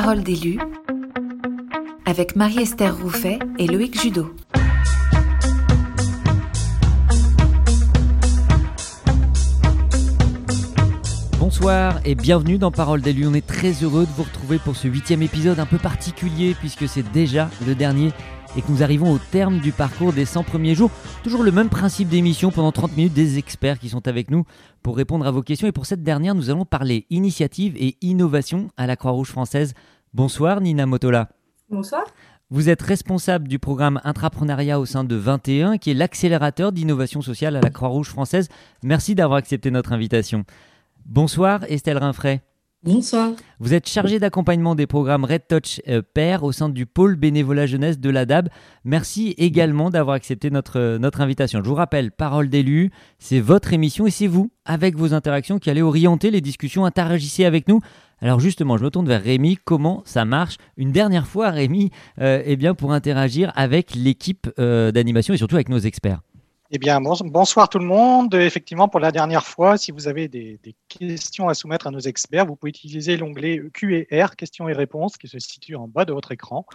Parole d'élu avec Marie-Esther Rouffet et Loïc Judo. Bonsoir et bienvenue dans Parole d'élu. On est très heureux de vous retrouver pour ce huitième épisode un peu particulier puisque c'est déjà le dernier et que nous arrivons au terme du parcours des 100 premiers jours. Toujours le même principe d'émission pendant 30 minutes, des experts qui sont avec nous pour répondre à vos questions. Et pour cette dernière, nous allons parler initiative et innovation à la Croix-Rouge française. Bonsoir Nina Motola. Bonsoir. Vous êtes responsable du programme Intrapreneuriat au sein de 21, qui est l'accélérateur d'innovation sociale à la Croix-Rouge française. Merci d'avoir accepté notre invitation. Bonsoir Estelle Rinfray. Bonsoir. Vous êtes chargé d'accompagnement des programmes Red Touch euh, Pair au sein du pôle bénévolat jeunesse de l'ADAB. Merci également d'avoir accepté notre, euh, notre invitation. Je vous rappelle, Parole d'élu, c'est votre émission et c'est vous, avec vos interactions, qui allez orienter les discussions. Interagissez avec nous. Alors justement, je me tourne vers Rémi. Comment ça marche Une dernière fois, Rémi, euh, eh bien pour interagir avec l'équipe d'animation et surtout avec nos experts? Eh bien, bonsoir tout le monde. Effectivement, pour la dernière fois, si vous avez des, questions à soumettre à nos experts, vous pouvez utiliser l'onglet Q&R, questions et réponses, qui se situe en bas de votre écran.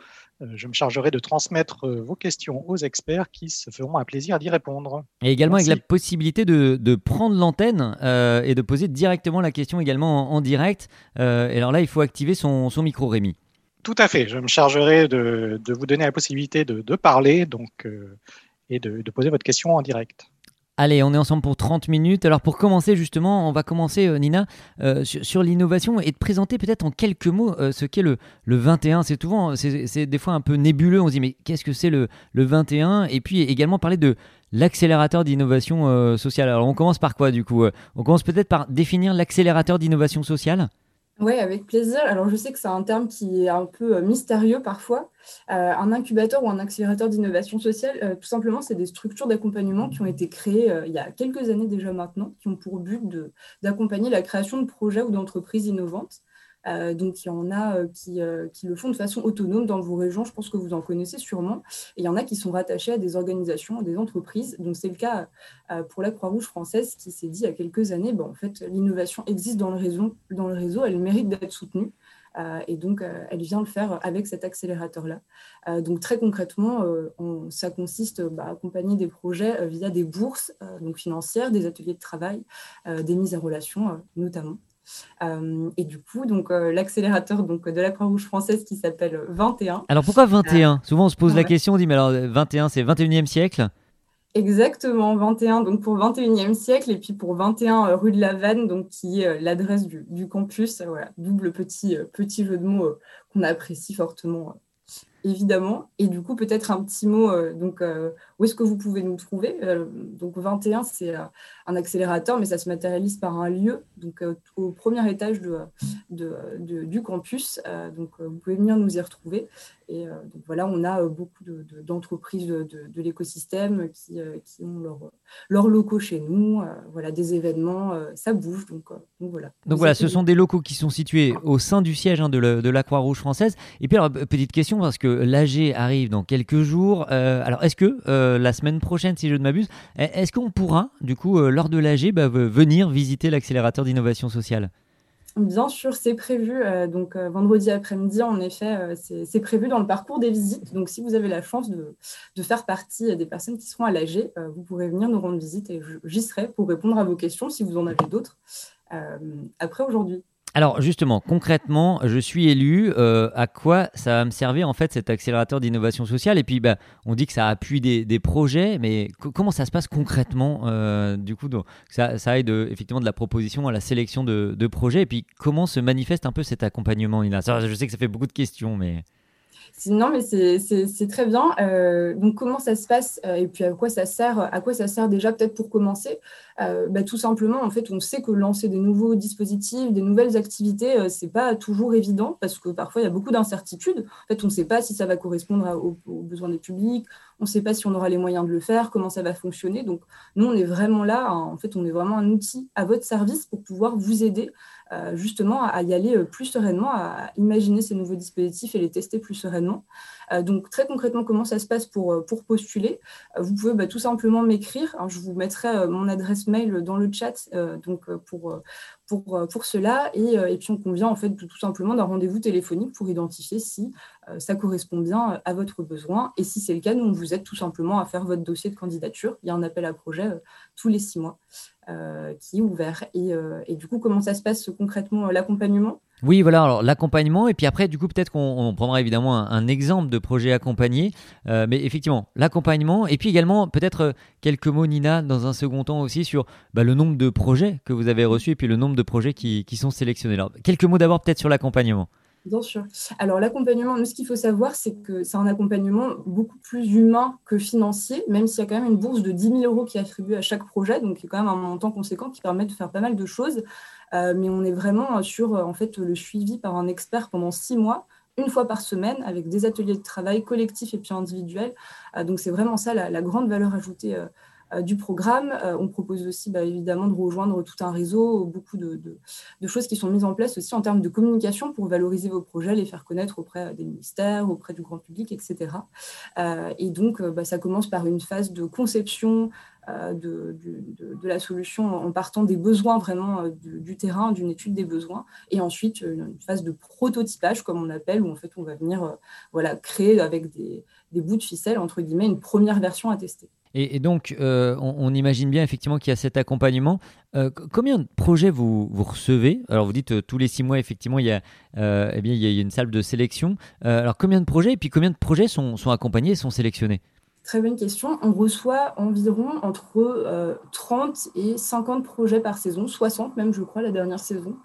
Euh, je me chargerai de transmettre euh, vos questions aux experts qui se feront un plaisir d'y répondre. Et également avec la possibilité de, prendre l'antenne euh, et de poser directement la question également en, direct. et alors là, il faut activer son, micro, Rémi. Tout à fait. Je me chargerai de, vous donner la possibilité de, parler. Donc, et de, poser votre question en direct. Allez, on est ensemble pour 30 minutes. Alors pour commencer justement, on va commencer euh, Nina euh, sur, l'innovation et de présenter peut-être en quelques mots euh, ce qu'est le, le 21. C'est souvent, c'est des fois un peu nébuleux. On se dit mais qu'est-ce que c'est le, le 21 Et puis également parler de l'accélérateur d'innovation sociale. Alors on commence par quoi du coup On commence peut-être par définir l'accélérateur d'innovation sociale? Oui, avec plaisir. Alors, je sais que c'est un terme qui est un peu euh, mystérieux parfois. Euh, un incubateur ou un accélérateur d'innovation sociale, euh, tout simplement, c'est des structures d'accompagnement qui ont été créées il y a quelques années déjà maintenant, qui ont pour but d'accompagner la création de projets ou d'entreprises innovantes. Euh, donc, il y en a euh, euh, qui, le font de façon autonome dans vos régions. Je pense que vous en connaissez sûrement. Et il y en a qui sont rattachés à des organisations, à des entreprises. Donc, c'est le cas pour la Croix-Rouge française qui s'est dit il y a quelques années, bon, en fait, l'innovation existe dans le réseau, dans le réseau elle mérite d'être soutenue. et donc, elle vient le faire avec cet accélérateur-là. donc, très concrètement, ça consiste bah, à accompagner des projets via des bourses donc financières, des ateliers de travail, des mises en relation notamment. Euh, et du coup, donc euh, l'accélérateur donc de la Croix-Rouge française qui s'appelle 21. Alors pourquoi 21 euh, Souvent on se pose la question, on dit mais alors 21 c'est 21e siècle? Exactement, 21 donc pour 21e siècle et puis pour 21 rue de la Vanne donc qui est l'adresse du, du, campus. Voilà, double petit petit jeu de mots qu'on apprécie fortement évidemment. Et du coup, peut-être un petit mot, euh, donc, euh, où est-ce que vous pouvez nous trouver euh, Donc, 21, c'est un accélérateur, mais ça se matérialise par un lieu, donc au premier étage du campus. donc, vous pouvez venir nous y retrouver. Et donc, voilà, on a beaucoup d'entreprises de, l'écosystème qui, ont leurs leur locaux chez nous. voilà, des événements, ça bouge. Donc, voilà. Donc, voilà, ce sont des locaux qui sont situés au sein du siège hein, de la Croix-Rouge française. Et puis, alors, petite question, parce que l'AG arrive dans quelques jours. Euh, alors, est-ce que euh, la semaine prochaine, si je ne m'abuse, est-ce qu'on pourra, du coup, euh, lors de l'AG, bah, venir visiter l'accélérateur d'innovation sociale? Bien sûr, c'est prévu. donc vendredi après-midi, en effet, c'est prévu dans le parcours des visites. Donc si vous avez la chance de, de faire partie des personnes qui seront à l'AG, vous pourrez venir nous rendre visite et j'y serai pour répondre à vos questions si vous en avez d'autres après aujourd'hui. Alors justement, concrètement, je suis élu. Euh, à quoi ça va me servir en fait cet accélérateur d'innovation sociale? Et puis, bah, on dit que ça appuie des, projets, mais comment ça se passe concrètement euh, Du coup, ça, ça, aide effectivement de la proposition à la sélection de, de, projets? Et puis, comment se manifeste un peu cet accompagnement, Nina Je sais que ça fait beaucoup de questions, mais non, mais c'est très bien. Euh, donc, comment ça se passe et puis à quoi ça sert À quoi ça sert déjà peut-être pour commencer? Euh, bah, Tout simplement, en fait, on sait que lancer des nouveaux dispositifs, des nouvelles activités, c'est pas toujours évident parce que parfois il y a beaucoup d'incertitudes. En fait, on ne sait pas si ça va correspondre aux, besoins des publics, on ne sait pas si on aura les moyens de le faire, comment ça va fonctionner. Donc, nous, on est vraiment là. Hein. en fait, on est vraiment un outil à votre service pour pouvoir vous aider justement à y aller plus sereinement, à imaginer ces nouveaux dispositifs et les tester plus sereinement. donc très concrètement, comment ça se passe pour, pour postuler? Vous pouvez bah, tout simplement m'écrire. Je vous mettrai mon adresse mail dans le chat donc, pour, pour, pour cela. Et, et, puis on convient en fait tout simplement d'un rendez-vous téléphonique pour identifier si ça correspond bien à votre besoin. Et si c'est le cas, nous on vous aide tout simplement à faire votre dossier de candidature. Il y a un appel à projet tous les six mois. Euh, qui est ouvert. Euh, et, du coup, comment ça se passe concrètement, euh, l'accompagnement? Oui, voilà, alors l'accompagnement, et puis après, du coup, peut-être qu'on prendra évidemment un, exemple de projet accompagné, mais effectivement, l'accompagnement, et puis également, peut-être quelques mots, Nina, dans un second temps aussi, sur bah, le nombre de projets que vous avez reçus, et puis le nombre de projets qui, qui sont sélectionnés. Alors, quelques mots d'abord peut-être sur l'accompagnement. Bien sûr. Alors l'accompagnement, ce qu'il faut savoir, c'est que c'est un accompagnement beaucoup plus humain que financier, même s'il y a quand même une bourse de 10 000 euros qui est attribuée à chaque projet, donc a quand même un montant conséquent qui permet de faire pas mal de choses. Euh, mais on est vraiment sur en fait, le suivi par un expert pendant six mois une fois par semaine avec des ateliers de travail collectifs et puis individuels. Euh, donc c'est vraiment ça la, grande valeur ajoutée euh, euh, du programme. Euh, on propose aussi bah, évidemment de rejoindre tout un réseau, beaucoup de, choses qui sont mises en place aussi en termes de communication pour valoriser vos projets, les faire connaître auprès des ministères, auprès du grand public, etc. Euh, et donc, bah, ça commence par une phase de conception de, la solution en partant des besoins vraiment du, terrain, d'une étude des besoins, et ensuite une phase de prototypage, comme on appelle, où en fait on va venir créer avec des, des bouts de ficelle, entre guillemets, une première version à tester. Et, donc, euh, on, imagine bien effectivement qu'il y a cet accompagnement. Euh, combien de projets vous, recevez? Alors, vous dites euh, tous les six mois, effectivement, il y a, eh bien, il y a une salle de sélection. alors, combien de projets et puis combien de projets sont, accompagnés et sont sélectionnés? Très bonne question. On reçoit environ entre 30 et 50 projets par saison, 60 même, je crois, la dernière saison.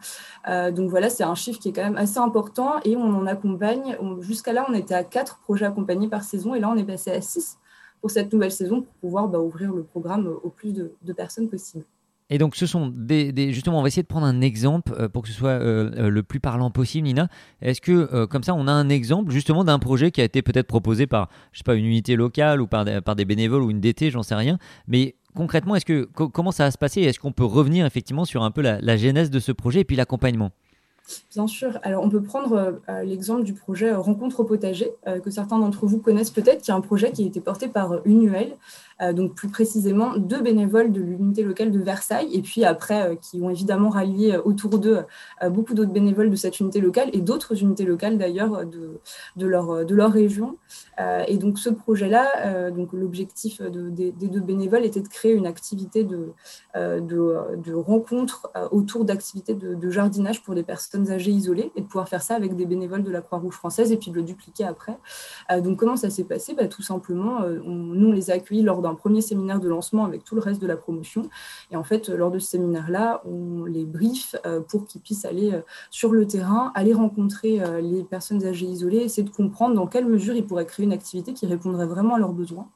donc voilà, c'est un chiffre qui est quand même assez important et on en accompagne. Jusqu'à là, on était à 4 projets accompagnés par saison et là, on est passé à 6 pour cette nouvelle saison pour pouvoir bah, ouvrir le programme au plus de, personnes possible. Et donc, ce sont des, Justement, on va essayer de prendre un exemple euh, pour que ce soit euh, euh, le plus parlant possible, Nina. Est-ce que, comme ça, on a un exemple justement d'un projet qui a été peut-être proposé par, je sais pas, une unité locale ou par des, par des bénévoles ou une DT, j'en sais rien. Mais concrètement, est-ce que, comment ça va se passer? Est-ce qu'on peut revenir effectivement sur un peu la, la genèse de ce projet et puis l'accompagnement? Bien sûr. Alors, on peut prendre euh, euh, l'exemple du projet Rencontre au potager, euh, que certains d'entre vous connaissent peut-être, qui est un projet qui a été porté par UNUEL, donc plus précisément deux bénévoles de l'unité locale de Versailles, et puis après, qui ont évidemment rallié autour d'eux beaucoup d'autres bénévoles de cette unité locale et d'autres unités locales d'ailleurs de, leur, de leur région. et donc, ce projet-là, donc l'objectif des deux bénévoles était de créer une activité de, de, rencontre autour d'activités de jardinage pour les personnes âgées isolées et de pouvoir faire ça avec des bénévoles de la Croix-Rouge française et puis de le dupliquer après. Euh, donc comment ça s'est passé? Bah, Tout simplement, euh, nous on les a accueillis lors d'un premier séminaire de lancement avec tout le reste de la promotion. Et en fait, lors de ce séminaire-là, on les brief euh, pour qu'ils puissent aller sur le terrain, aller rencontrer les personnes âgées isolées, essayer de comprendre dans quelle mesure ils pourraient créer une activité qui répondrait vraiment à leurs besoins.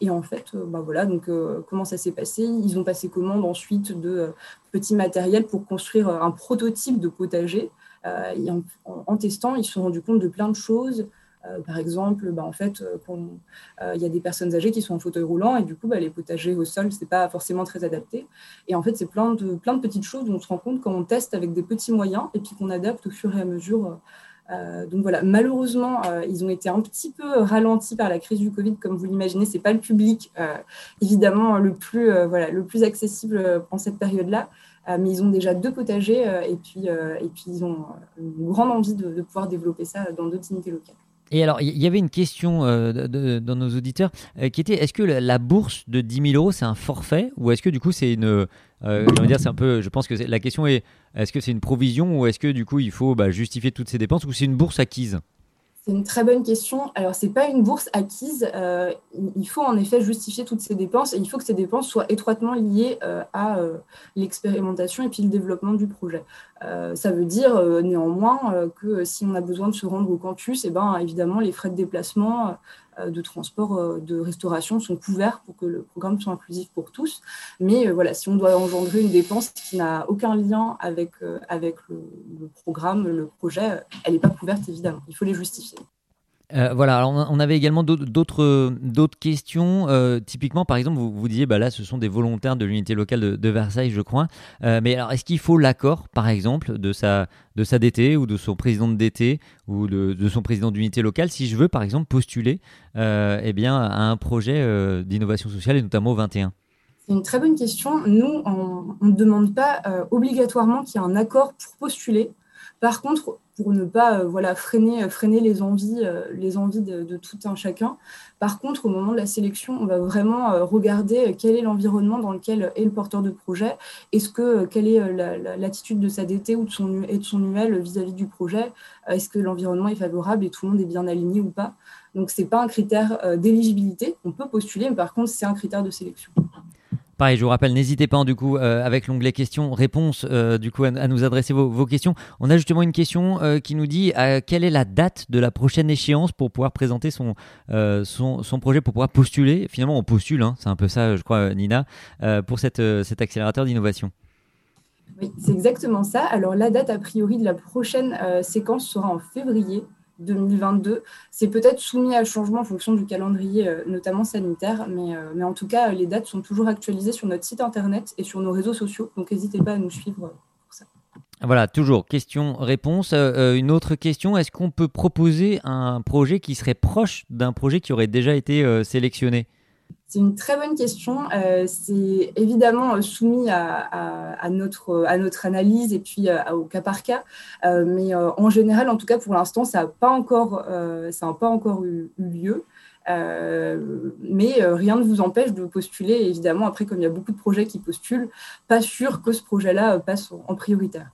Et en fait, bah voilà, donc comment ça s'est passé? Ils ont passé commande ensuite de petits matériels pour construire un prototype de potager. et en, testant, ils se sont rendus compte de plein de choses. Par exemple, bah, en fait, il y a des personnes âgées qui sont en fauteuil roulant et du coup, bah, les potagers au sol, c'est pas forcément très adapté. Et en fait, c'est plein de, de petites choses dont on se rend compte quand on teste avec des petits moyens et puis qu'on adapte au fur et à mesure euh, donc voilà, malheureusement, euh, ils ont été un petit peu ralentis par la crise du Covid, comme vous l'imaginez. C'est pas le public, euh, évidemment, le plus, accessible en cette période-là. mais ils ont déjà deux potagers et, puis, et puis ils ont une grande envie de, pouvoir développer ça dans d'autres unités locales. Et alors, il y avait une question dans nos auditeurs qui était est-ce que la, bourse de 10 000 euros, c'est un forfait ou est-ce que du coup, c'est une, euh, dire, c'est un peu. Je pense que la question est est-ce que c'est une provision ou est-ce que du coup il faut bah, justifier toutes ces dépenses ou c'est une bourse acquise? C'est une très bonne question. Alors, ce n'est pas une bourse acquise. Euh, il faut en effet justifier toutes ces dépenses et il faut que ces dépenses soient étroitement liées euh, à l'expérimentation et puis le développement du projet. ça veut dire néanmoins que si on a besoin de se rendre au campus, eh ben, évidemment, les frais de déplacement euh, de transport, euh, de restauration sont couverts pour que le programme soit inclusif pour tous. Mais euh, voilà, si on doit engendrer une dépense qui n'a aucun lien avec, avec le, programme, le projet, elle n'est pas couverte évidemment. Il faut les justifier. Euh, voilà, alors on avait également d'autres d'autres questions. Euh, typiquement, par exemple, vous vous disiez, bah là, ce sont des volontaires de l'unité locale de, Versailles, je crois. Euh, mais alors, est-ce qu'il faut l'accord, par exemple, de sa de sa DT ou de son président de DT ou de, son président d'unité locale, si je veux, par exemple, postuler, eh bien, à un projet d'innovation sociale et notamment au 21 c'est une très bonne question. Nous, on ne demande pas obligatoirement qu'il y ait un accord pour postuler. Par contre, pour ne pas euh, voilà, freiner, freiner les envies, euh, de, tout un chacun. Par contre, au moment de la sélection, on va vraiment euh, regarder quel est l'environnement dans lequel est le porteur de projet. Est-ce que quelle est l'attitude de sa DT ou de son, et de son UL vis-à-vis du projet? Est-ce que l'environnement est favorable et tout le monde est bien aligné ou pas? Donc, ce n'est pas un critère d'éligibilité. On peut postuler, mais par contre, c'est un critère de sélection. Pareil, je vous rappelle, n'hésitez pas du coup euh, avec l'onglet questions, réponses, euh, du coup à, nous adresser vos, questions. On a justement une question euh, qui nous dit quelle est la date de la prochaine échéance pour pouvoir présenter son, son, projet, pour pouvoir postuler? Finalement, on postule, hein, c'est un peu ça, je crois, Nina, pour cette, cet accélérateur d'innovation. Oui, c'est exactement ça. Alors la date a priori de la prochaine séquence sera en février 2022. C'est peut-être soumis à changement en fonction du calendrier, euh, notamment sanitaire, mais, euh, mais en tout cas, les dates sont toujours actualisées sur notre site internet et sur nos réseaux sociaux. Donc n'hésitez pas à nous suivre pour ça. Voilà, toujours question-réponse. Euh, une autre question, est-ce qu'on peut proposer un projet qui serait proche d'un projet qui aurait déjà été sélectionné? C'est une très bonne question. Euh, c'est évidemment euh, soumis à, notre, à notre analyse et puis euh, au cas par cas. mais en général, en tout cas pour l'instant, ça n'a pas encore eu, lieu. mais rien ne vous empêche de postuler. évidemment, après, comme il y a beaucoup de projets qui postulent, pas sûr que ce projet-là passe en prioritaire.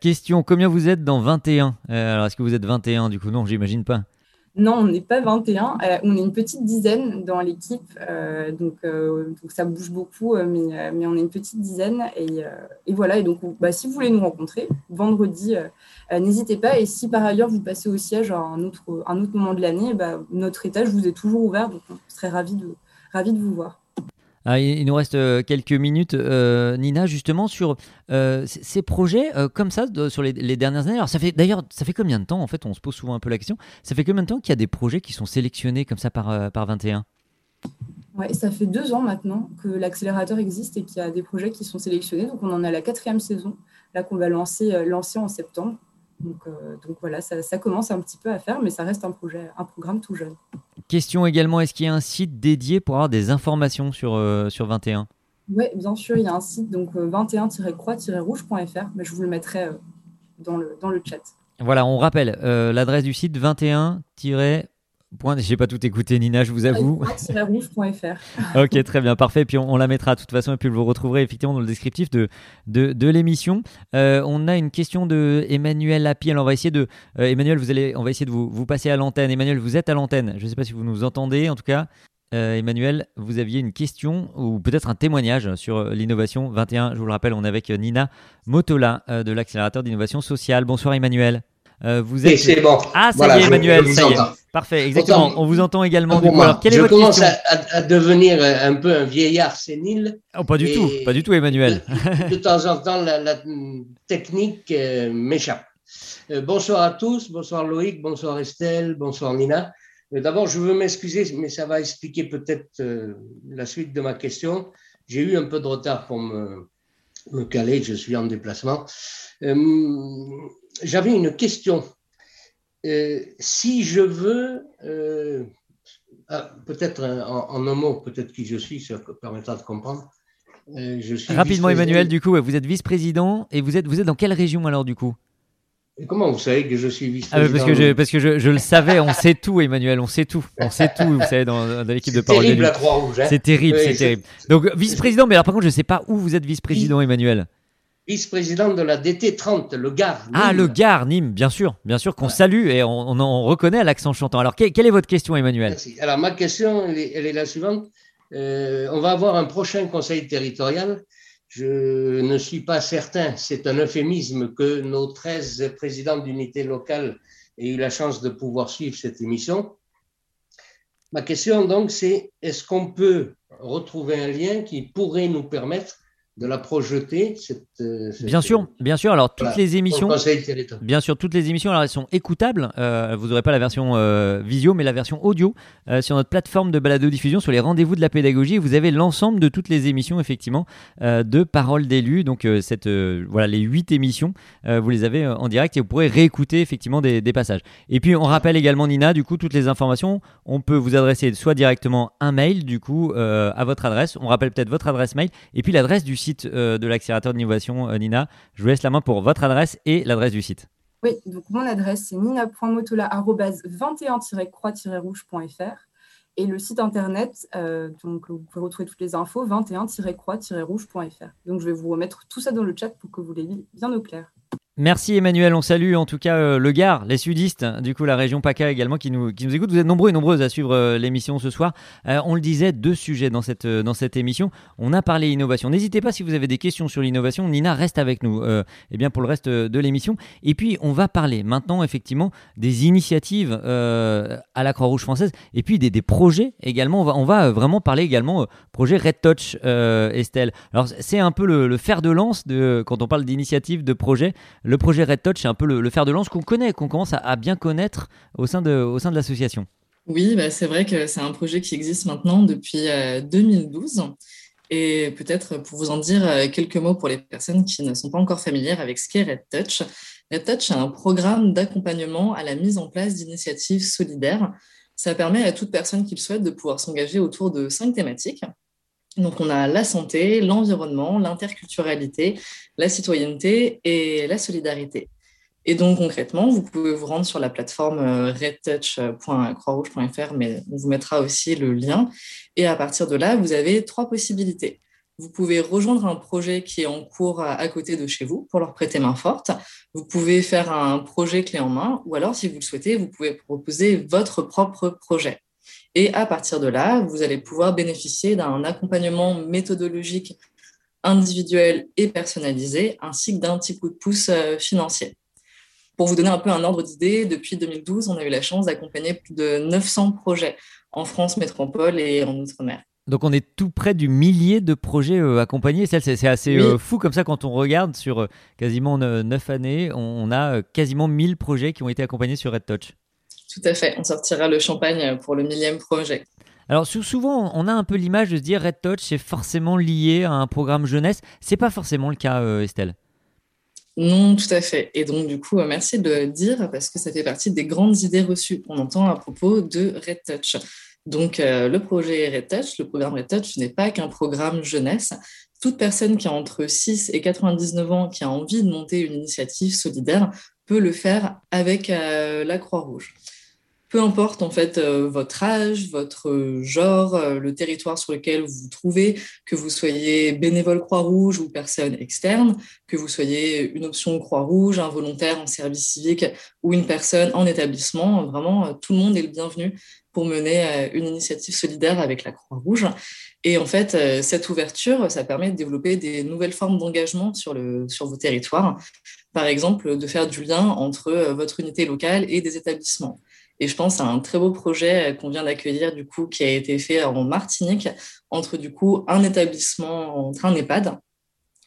question, combien vous êtes dans 21 Alors, est-ce que vous êtes 21 du coup? Non, j'imagine pas. Non, on n'est pas 21. Euh, on est une petite dizaine dans l'équipe. Euh, donc, euh, donc, ça bouge beaucoup, mais, on est une petite dizaine. Et, voilà. Et donc, bah, si vous voulez nous rencontrer, vendredi, n'hésitez pas. Et si par ailleurs vous passez au siège à un autre, un moment de l'année, bah, notre étage vous est toujours ouvert. Donc, on serait de, ravis de vous voir. Ah, il nous reste euh, quelques minutes, euh, Nina, justement sur euh, ces projets comme ça sur les, dernières années. Alors ça fait d'ailleurs, ça fait combien de temps en fait On se pose souvent un peu la question. Ça fait combien de temps qu'il y a des projets qui sont sélectionnés comme ça par par 21 Ouais, ça fait deux ans maintenant que l'accélérateur existe et qu'il y a des projets qui sont sélectionnés. Donc on en a la quatrième saison là qu'on va lancer lancer en septembre. Donc, donc voilà, ça, ça, commence un petit peu à faire, mais ça reste un projet, un programme tout jeune. Question également, est-ce qu'il y a un site dédié pour avoir des informations sur, euh, sur 21 Oui, bien sûr, il y a un site, donc 21-croix-rouge.fr, mais je vous le mettrai euh, dans, le, dans le chat. Voilà, on rappelle euh, l'adresse du site 21 Point, j'ai pas tout écouté, Nina, je vous avoue. ok, très bien, parfait. Puis on, la mettra de toute façon, et puis vous retrouverez effectivement dans le descriptif de, de, l'émission. Euh, on a une question de Emmanuel Lapi. Alors on va essayer de, euh, Emmanuel, vous allez, on va essayer de vous, vous passer à l'antenne. Emmanuel, vous êtes à l'antenne. Je ne sais pas si vous nous entendez. En tout cas, euh, Emmanuel, vous aviez une question ou peut-être un témoignage sur l'innovation 21. Je vous le rappelle, on est avec Nina Motola de l'accélérateur d'innovation sociale. Bonsoir, Emmanuel. Euh, vous êtes... c'est bon. Ah, ça y est, Emmanuel, ça y est. Parfait, exactement. on vous entend également. Du coup. Alors, quelle je est votre commence à, à, devenir un peu un vieillard sénile. Oh, pas du tout, pas du tout, Emmanuel. De, temps en temps, la, la technique euh, m'échappe. Euh, bonsoir à tous, bonsoir Loïc, bonsoir Estelle, bonsoir Nina. D'abord, je veux m'excuser, mais ça va expliquer peut-être la suite de ma question. J'ai eu un peu de retard pour me, me caler, je suis en déplacement. J'avais une question. Euh, si je veux, euh, ah, peut-être en, un mot, peut-être qui je suis, ça permettra de comprendre. Euh, je suis Rapidement, Emmanuel, du coup, vous êtes vice-président et vous êtes, vous êtes dans quelle région alors, du coup? Et Comment vous savez que je suis vice-président ah, Parce que, je, parce que je, je, le savais, on sait tout, Emmanuel, on sait tout. On sait tout, vous savez, dans, dans l'équipe de parole. C'est terrible, la Croix-Rouge. Hein. c'est terrible, c'est terrible. Donc, vice-président, mais alors par contre, je ne sais pas où vous êtes vice-président, Emmanuel vice-président de la DT30, le Gard. Ah, le Gard, Nîmes, bien sûr, bien sûr qu'on salue et on, on, reconnaît l'accent chantant. Alors, quelle, est votre question, Emmanuel? Merci. Alors, ma question, elle est, la suivante. Euh, on va avoir un prochain conseil territorial. Je ne suis pas certain, c'est un euphémisme, que nos 13 présidents d'unités locales aient eu la chance de pouvoir suivre cette émission. Ma question, donc, c'est est-ce qu'on peut retrouver un lien qui pourrait nous permettre de la projeter euh, Bien sûr, bien sûr. Alors toutes les émissions, bien sûr, toutes les émissions, alors elles sont écoutables. Euh, vous n'aurez pas la version euh, visio, mais la version audio sur notre plateforme de balado diffusion sur les rendez-vous de la pédagogie. Vous avez l'ensemble de toutes les émissions effectivement de Parole d'élus. Donc cette, voilà, les huit émissions, vous les avez en direct et vous pourrez réécouter effectivement des, des, passages. Et puis on rappelle également Nina, du coup toutes les informations, on peut vous adresser soit directement un mail du coup à votre adresse. On rappelle peut-être votre adresse mail et puis l'adresse du site euh, de l'accélérateur d'innovation, euh, Nina. Je vous laisse la main pour votre adresse et l'adresse du site. Oui, donc mon adresse c'est nina.motola.21-croix-rouge.fr et le site internet, euh, donc vous pouvez retrouver toutes les infos, 21-croix-rouge.fr. Donc je vais vous remettre tout ça dans le chat pour que vous l'ayez bien au clair. Merci Emmanuel, on salue en tout cas euh, le Gard, les sudistes, du coup la région PACA également qui nous, qui nous écoutent. Vous êtes nombreux et nombreuses à suivre euh, l'émission ce soir. Euh, on le disait, deux sujets dans cette, dans cette émission. On a parlé innovation. N'hésitez pas si vous avez des questions sur l'innovation. Nina reste avec nous eh bien pour le reste de l'émission. Et puis on va parler maintenant effectivement des initiatives à la Croix-Rouge française et puis des, des, projets également. On va, on va vraiment parler également projet Red Touch, Estelle. Alors c'est un peu le, le, fer de lance de, quand on parle d'initiatives, de projets le projet Red Touch, c'est un peu le, fer de lance qu'on connaît, qu'on commence à, bien connaître au sein de, au sein de l'association. Oui, bah, c'est vrai que c'est un projet qui existe maintenant depuis 2012. Euh, Et peut-être pour vous en dire euh, quelques mots pour les personnes qui ne sont pas encore familières avec ce qu'est Red Touch. Red Touch est un programme d'accompagnement à la mise en place d'initiatives solidaires. Ça permet à toute personne qui le souhaite de pouvoir s'engager autour de cinq thématiques. Donc, on a la santé, l'environnement, l'interculturalité, la citoyenneté et la solidarité. Et donc, concrètement, vous pouvez vous rendre sur la plateforme euh, redtouch.croixrouge.fr, mais on vous mettra aussi le lien. Et à partir de là, vous avez trois possibilités. Vous pouvez rejoindre un projet qui est en cours à côté de chez vous pour leur prêter main forte. Vous pouvez faire un projet clé en main, ou alors, si vous le souhaitez, vous pouvez proposer votre propre projet. Et à partir de là, vous allez pouvoir bénéficier d'un accompagnement méthodologique individuel et personnalisé, ainsi que d'un petit coup de pouce euh, financier. Pour vous donner un peu un ordre d'idée, depuis 2012, on a eu la chance d'accompagner plus de 900 projets en France métropole et en Outre-mer. Donc on est tout près du millier de projets euh, accompagnés. C'est assez euh, fou comme ça quand on regarde sur quasiment 9 années, on, a quasiment 1000 projets qui ont été accompagnés sur Red Touch. Tout à fait, on sortira le champagne pour le millième projet. Alors souvent, on a un peu l'image de se dire Red Touch, c'est forcément lié à un programme jeunesse. C'est pas forcément le cas, euh, Estelle. Non, tout à fait. Et donc, du coup, euh, merci de le dire parce que ça fait partie des grandes idées reçues qu'on entend à propos de Red Touch. Donc, euh, le projet Red Touch, le programme Red Touch, n'est pas qu'un programme jeunesse. Toute personne qui a entre 6 et 99 ans qui a envie de monter une initiative solidaire peut le faire avec la Croix-Rouge peu importe en fait euh, votre âge, votre genre, euh, le territoire sur lequel vous vous trouvez, que vous soyez bénévole Croix-Rouge ou personne externe, que vous soyez une option Croix-Rouge, un volontaire en service civique ou une personne en établissement, vraiment euh, tout le monde est le bienvenu pour mener une initiative solidaire avec la Croix-Rouge. Et en fait, cette ouverture, ça permet de développer des nouvelles formes d'engagement sur, sur vos territoires. Par exemple, de faire du lien entre votre unité locale et des établissements. Et je pense à un très beau projet qu'on vient d'accueillir, du coup, qui a été fait en Martinique, entre du coup un établissement, entre un EHPAD,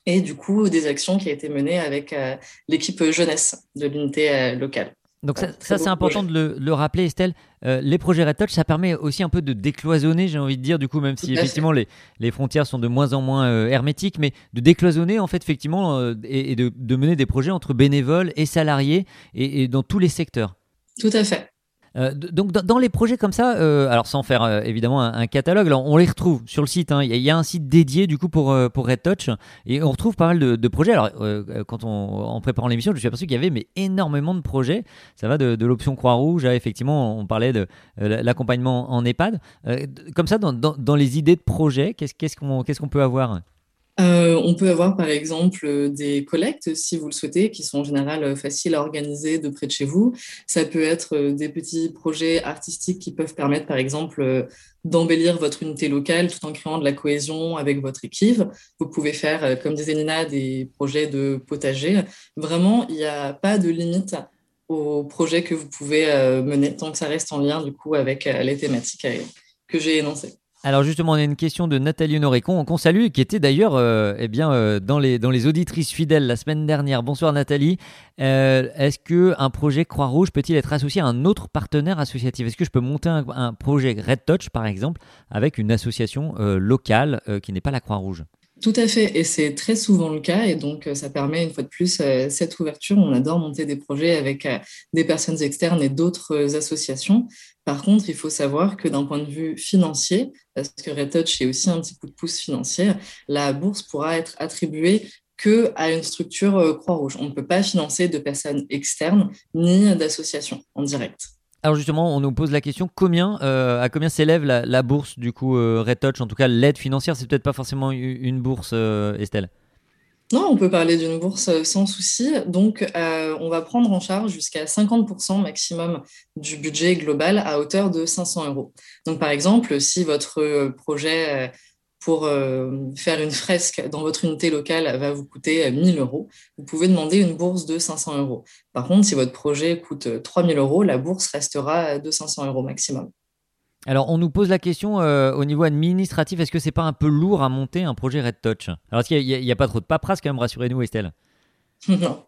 et du coup des actions qui ont été menées avec euh, l'équipe jeunesse de l'unité euh, locale. Donc ça, c'est important de le, rappeler, Estelle. Euh, les projets Red Touch, ça permet aussi un peu de décloisonner, j'ai envie de dire, du coup, même si effectivement les, les, frontières sont de moins en moins hermétiques, mais de décloisonner, en fait, effectivement, et, de, de, mener des projets entre bénévoles et salariés et dans tous les secteurs. Tout à fait. Euh, donc dans, les projets comme ça, euh, alors sans faire euh, évidemment un, catalogue, on les retrouve sur le site. Hein. Il y, a un site dédié du coup pour pour Red Touch et on retrouve pas mal de, projets. Alors quand on en préparant l'émission, je suis aperçu qu'il y avait mais énormément de projets. Ça va de, l'option Croix Rouge à effectivement, on parlait de l'accompagnement en EHPAD. comme ça, dans, les idées de projets, qu'est-ce qu'on peut avoir? Euh, on peut avoir par exemple des collectes, si vous le souhaitez, qui sont en général faciles à organiser de près de chez vous. Ça peut être des petits projets artistiques qui peuvent permettre par exemple d'embellir votre unité locale tout en créant de la cohésion avec votre équipe. Vous pouvez faire, comme disait Nina, des projets de potager. Vraiment, il n'y a pas de limite aux projets que vous pouvez mener tant que ça reste en lien du coup avec les thématiques que j'ai énoncées. Alors justement, on a une question de Nathalie Honoré qu'on salue, qui était d'ailleurs euh, eh bien, euh, dans, les, auditrices fidèles la semaine dernière. Bonsoir Nathalie. Euh, est-ce que un projet Croix-Rouge peut-il être associé à un autre partenaire associatif? Est-ce que je peux monter un, projet Red Touch, par exemple, avec une association locale qui n'est pas la Croix-Rouge? Tout à fait, et c'est très souvent le cas, et donc ça permet une fois de plus cette ouverture. On adore monter des projets avec des personnes externes et d'autres associations. Par contre, il faut savoir que d'un point de vue financier, parce que RedTouch est aussi un petit coup de pouce financier, la bourse pourra être attribuée que à une structure euh, Croix-Rouge. On ne peut pas financer de personnes externes ni d'associations en direct. Alors justement, on nous pose la question euh, à combien s'élève la, bourse du coup euh, RedTouch En tout cas, l'aide financière, c'est peut-être pas forcément une bourse, Estelle. Non, on peut parler d'une bourse euh, sans souci. Donc, euh, on va prendre en charge jusqu'à 50% maximum du budget global à hauteur de 500 euros. Donc, par exemple, si votre euh, projet pour faire une fresque dans votre unité locale va vous coûter 1000 euros, vous pouvez demander une bourse de 500 euros. Par contre, si votre projet coûte 3000 euros, la bourse restera de 500 euros maximum. Alors, on nous pose la question euh, au niveau administratif, est-ce que c'est pas un peu lourd à monter un projet Red Touch? Alors, est-ce qu'il n'y a, pas trop de paperasse quand même, rassurez-nous, Estelle? Non.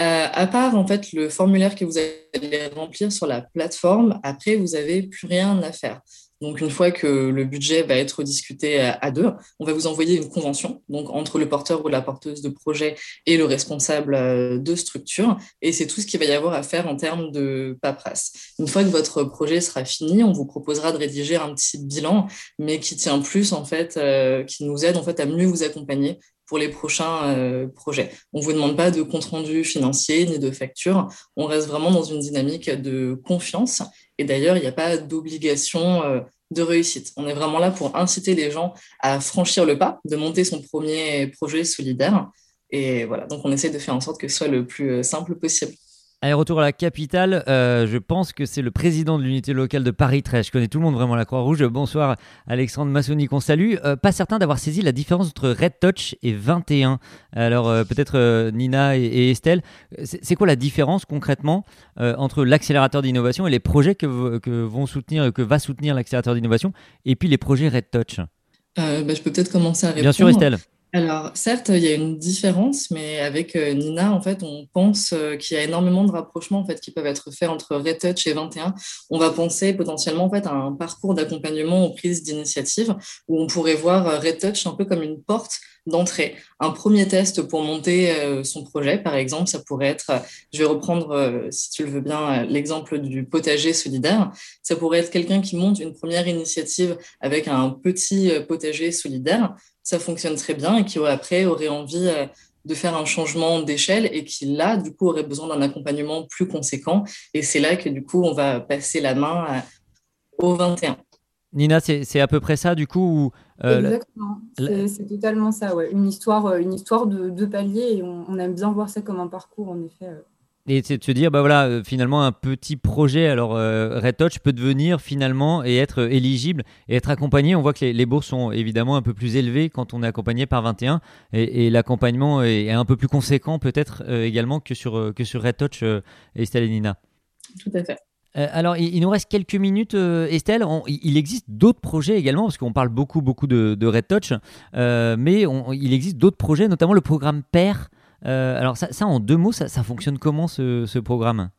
Euh, à part en fait le formulaire que vous allez remplir sur la plateforme, après vous n'avez plus rien à faire. Donc, une fois que le budget va être discuté à deux, on va vous envoyer une convention donc entre le porteur ou la porteuse de projet et le responsable euh, de structure. Et c'est tout ce qu'il va y avoir à faire en termes de paperasse. Une fois que votre projet sera fini, on vous proposera de rédiger un petit bilan, mais qui tient plus en fait, euh, qui nous aide en fait à mieux vous accompagner pour les prochains euh, projets. On ne vous demande pas de compte rendu financier ni de facture. On reste vraiment dans une dynamique de confiance et d'ailleurs, il n'y a pas d'obligation euh, de réussite. On est vraiment là pour inciter les gens à franchir le pas, de monter son premier projet solidaire. Et voilà, donc on essaie de faire en sorte que ce soit le plus euh, simple possible. Allez, retour à la capitale. Euh, je pense que c'est le président de l'unité locale de Paris 13. Je connais tout le monde vraiment la Croix-Rouge. Bonsoir Alexandre Massoni qu'on salue. Euh, pas certain d'avoir saisi la différence entre Red Touch et 21. Alors euh, peut-être Nina et, Estelle, c'est quoi la différence concrètement entre l'accélérateur d'innovation et les projets que, que, vont soutenir, que va soutenir l'accélérateur d'innovation et puis les projets Red Touch? Bah, Je peux peut-être commencer à répondre. Bien sûr Estelle. Alors, certes, il y a une différence, mais avec euh, Nina, en fait, on pense euh, qu'il y a énormément de rapprochements en fait, qui peuvent être faits entre Retouch et 21. On va penser potentiellement en fait, à un parcours d'accompagnement aux prises d'initiative où on pourrait voir euh, Retouch un peu comme une porte d'entrée. Un premier test pour monter son projet, par exemple, ça pourrait être, je vais reprendre, si tu le veux bien, l'exemple du potager solidaire. Ça pourrait être quelqu'un qui monte une première initiative avec un petit potager solidaire ça fonctionne très bien et qui après aurait envie euh, de faire un changement d'échelle et qui là, du coup, aurait besoin d'un accompagnement plus conséquent. Et c'est là que du coup, on va passer la main euh, au 21. Nina, c'est à peu près ça, du coup euh, Exactement, c'est totalement ça, ouais. Une histoire, une histoire de deux paliers et on, aime bien voir ça comme un parcours, en effet. Et c'est de se dire, bah voilà, euh, finalement, un petit projet, alors euh, Red Touch peut devenir finalement et être éligible et être accompagné. On voit que les, bourses sont évidemment un peu plus élevées quand on est accompagné par 21 et, l'accompagnement est, un peu plus conséquent peut-être euh, également que sur, que sur Red Touch, Estelle et Nina. Tout à fait. alors, il, nous reste quelques minutes, Estelle. il existe d'autres projets également, parce qu'on parle beaucoup, beaucoup de, de Red Touch, mais il existe d'autres projets, notamment le programme PAIR. Euh, alors ça, en deux mots, ça, fonctionne comment ce, programme?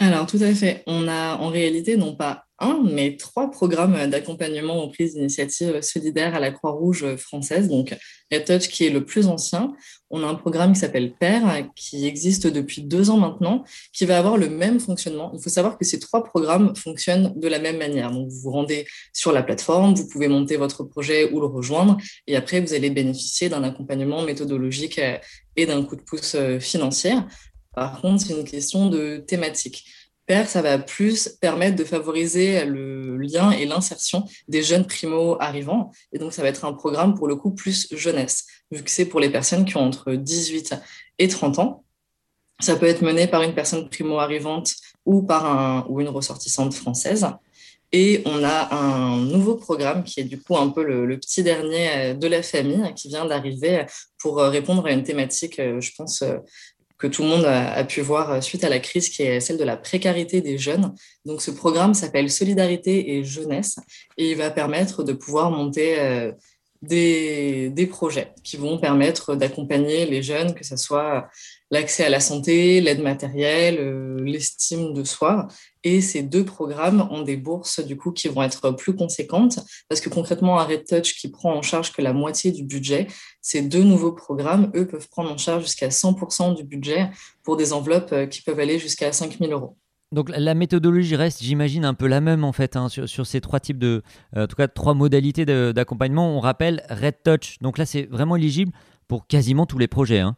Alors tout à fait. On a en réalité non pas un, mais trois programmes d'accompagnement aux prises d'initiatives solidaires à la Croix-Rouge française. Donc Red Touch qui est le plus ancien. On a un programme qui s'appelle PAIR, qui existe depuis deux ans maintenant, qui va avoir le même fonctionnement. Il faut savoir que ces trois programmes fonctionnent de la même manière. Donc, vous vous rendez sur la plateforme, vous pouvez monter votre projet ou le rejoindre, et après, vous allez bénéficier d'un accompagnement méthodologique et d'un coup de pouce euh, financier. Par contre, c'est une question de thématique. PER, ça va plus permettre de favoriser le lien et l'insertion des jeunes primo-arrivants. Et donc, ça va être un programme pour le coup plus jeunesse, vu que c'est pour les personnes qui ont entre 18 et 30 ans. Ça peut être mené par une personne primo-arrivante ou par un, ou une ressortissante française. Et on a un nouveau programme qui est du coup un peu le, petit dernier de la famille qui vient d'arriver pour répondre à une thématique, je pense, que tout le monde a, pu voir suite à la crise, qui est celle de la précarité des jeunes. Donc ce programme s'appelle Solidarité et Jeunesse et il va permettre de pouvoir monter euh, des, des, projets qui vont permettre d'accompagner les jeunes, que ce soit l'accès à la santé, l'aide matérielle, euh, l'estime de soi. Et ces deux programmes ont des bourses du coup qui vont être plus conséquentes parce que concrètement, un Red Touch qui prend en charge que la moitié du budget, ces deux nouveaux programmes, eux, peuvent prendre en charge jusqu'à 100% du budget pour des enveloppes euh, qui peuvent aller jusqu'à 5 000 euros. Donc la méthodologie reste, j'imagine, un peu la même en fait hein, sur, ces trois types de, euh, en tout cas trois modalités d'accompagnement. On rappelle Red Touch. Donc là, c'est vraiment éligible pour quasiment tous les projets. Hein.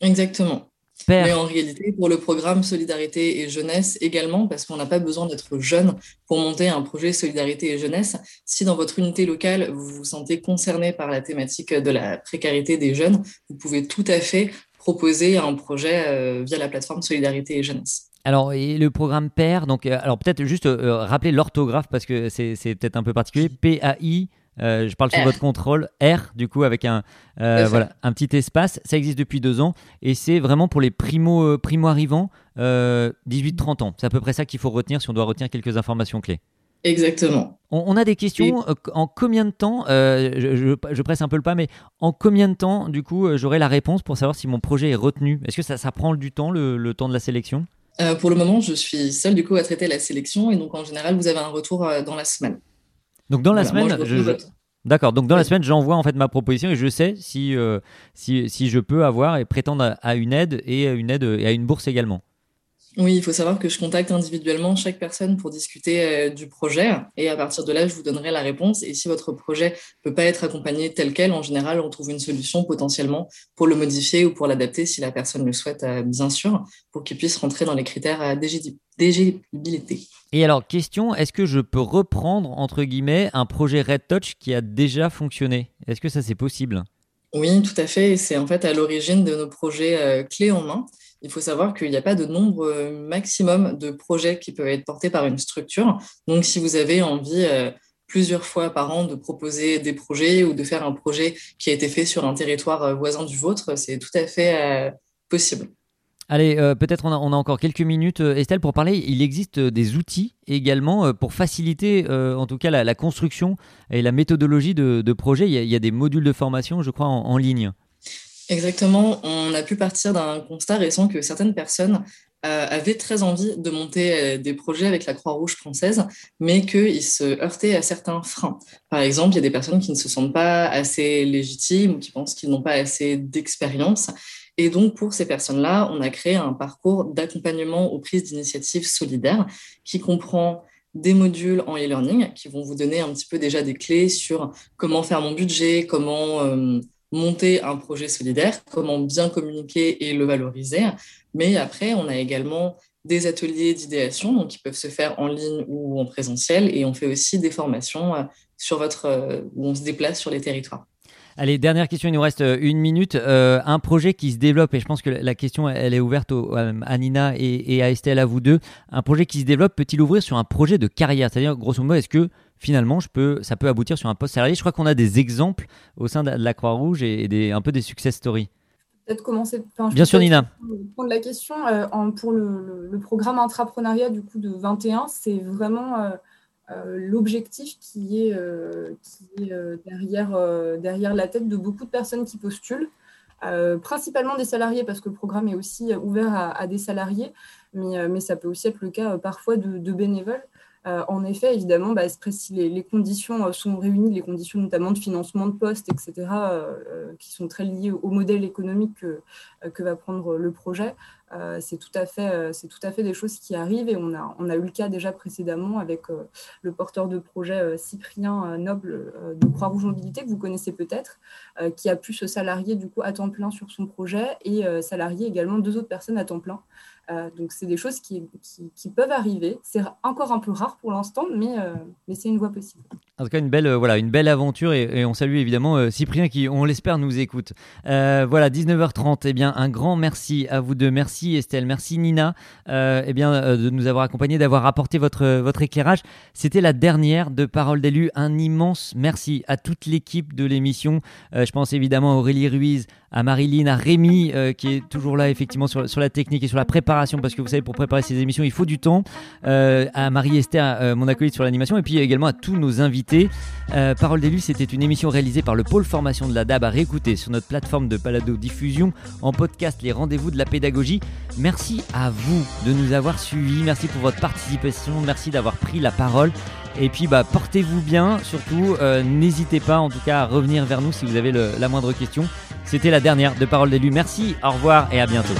Exactement. Mais en réalité, pour le programme Solidarité et Jeunesse également, parce qu'on n'a pas besoin d'être jeune pour monter un projet Solidarité et Jeunesse. Si dans votre unité locale, vous vous sentez concerné par la thématique de la précarité des jeunes, vous pouvez tout à fait proposer un projet euh, via la plateforme Solidarité et Jeunesse. Alors, et le programme PAIR, donc, euh, alors peut-être juste euh, rappeler l'orthographe parce que c'est peut-être un peu particulier. P-A-I. Euh, je parle sous votre contrôle. R, du coup, avec un, voilà, un petit espace. Ça existe depuis deux ans et c'est vraiment pour les primo, primo arrivants, 18-30 ans. C'est à peu près ça qu'il faut retenir si on doit retenir quelques informations clés. Exactement. On, a des questions. En combien de temps, je, je, presse un peu le pas, mais en combien de temps, du coup, j'aurai la réponse pour savoir si mon projet est retenu? Est-ce que ça, ça prend du temps, le, le temps de la sélection? Euh, pour le moment, je suis seule du coup à traiter la sélection et donc en général, vous avez un retour euh, dans la semaine. Donc dans la semaine, D'accord. Donc dans la semaine, j'envoie en fait ma proposition et je sais si, euh, si, si, je peux avoir et prétendre à une aide et une aide et à une bourse également. Oui, il faut savoir que je contacte individuellement chaque personne pour discuter euh, du projet et à partir de là, je vous donnerai la réponse. Et si votre projet ne peut pas être accompagné tel quel, en général, on trouve une solution potentiellement pour le modifier ou pour l'adapter si la personne le souhaite, euh, bien sûr, pour qu'il puisse rentrer dans les critères d'éligibilité. Et alors, question, est-ce que je peux reprendre, entre guillemets, un projet Red Touch qui a déjà fonctionné? Est-ce que ça, c'est possible? Oui, tout à fait. C'est en fait à l'origine de nos projets euh, clés en main il faut savoir qu'il n'y a pas de nombre euh, maximum de projets qui peuvent être portés par une structure. Donc, si vous avez envie euh, plusieurs fois par an de proposer des projets ou de faire un projet qui a été fait sur un territoire voisin du vôtre, c'est tout à fait possible. Allez, peut-être on a, encore quelques minutes, Estelle, pour parler. Il existe des outils également pour faciliter, en tout cas, la, construction et la méthodologie de, projets. Il y, a, des modules de formation, je crois, en ligne. Exactement. On a pu partir d'un constat récent que certaines personnes euh, avaient très envie de monter euh, des projets avec la Croix-Rouge française, mais qu'ils se heurtaient à certains freins. Par exemple, il y a des personnes qui ne se sentent pas assez légitimes ou qui pensent qu'ils n'ont pas assez d'expérience. Et donc, pour ces personnes-là, on a créé un parcours d'accompagnement aux prises d'initiatives solidaires qui comprend des modules en e-learning qui vont vous donner un petit peu déjà des clés sur comment faire mon budget, comment euh, monter un projet solidaire, comment bien communiquer et le valoriser. Mais après, on a également des ateliers d'idéation, donc qui peuvent se faire en ligne ou en présentiel, et on fait aussi des formations euh, sur votre, euh, où on se déplace sur les territoires. Allez, dernière question, il nous reste euh, une minute. un projet qui se développe, et je pense que la question elle est ouverte à Nina et, et, à Estelle, à vous deux. Un projet qui se développe peut-il ouvrir sur un projet de carrière? C'est-à-dire, grosso modo, est-ce que finalement, je peux, ça peut aboutir sur un poste salarié? Je crois qu'on a des exemples au sein de la Croix-Rouge et, des, un peu des success stories. Peut-être commencer. Bien sûr, Nina. Prendre la question euh, pour le, programme intrapreneuriat du coup de 21, c'est vraiment euh, euh, l'objectif qui est, qui est derrière, derrière la tête de beaucoup de personnes qui postulent. principalement des salariés, parce que le programme est aussi ouvert à, des salariés, mais, mais, ça peut aussi être le cas parfois de bénévoles. Euh, en effet, évidemment, bah, si les, conditions euh, sont réunies, les conditions notamment de financement de postes, etc., euh, qui sont très liées au modèle économique que, va prendre le projet, c'est tout, à fait, tout à fait des choses qui arrivent et on a, on a eu le cas déjà précédemment avec le porteur de projet Cyprien Noble de Croix-Rouge Mobilité, que vous connaissez peut-être, qui a pu se salarier du coup à temps plein sur son projet et salarier également deux autres personnes à temps plein. Euh, donc, c'est des choses qui, qui, peuvent arriver. C'est encore un peu rare pour l'instant, mais, euh, mais c'est une voie possible. En tout cas, une belle, euh, voilà, une belle aventure et, on salue évidemment Cyprien qui, on l'espère, nous écoute. voilà, 19h30. Eh bien, un grand merci à vous deux. Merci Estelle, merci Nina eh bien, de nous avoir accompagnés, d'avoir apporté votre, votre éclairage. C'était la dernière de Parole d'élu. Un immense merci à toute l'équipe de l'émission. je pense évidemment à Aurélie Ruiz, à Marilyn, à Rémi qui est toujours là effectivement sur, la technique et sur la préparation parce que vous savez pour préparer ces émissions il faut du temps, à Marie-Esther, mon acolyte sur l'animation et puis également à tous nos invités. Parole d'élu, c'était une émission réalisée par le pôle formation de la DAB à réécouter sur notre plateforme de Palado Diffusion en podcast Les Rendez-vous de la pédagogie. Merci à vous de nous avoir suivis, merci pour votre participation, merci d'avoir pris la parole. Et puis bah, portez-vous bien, surtout euh, n'hésitez pas en tout cas à revenir vers nous si vous avez la moindre question. C'était la dernière de Parole d'élu. Merci, au revoir et à bientôt.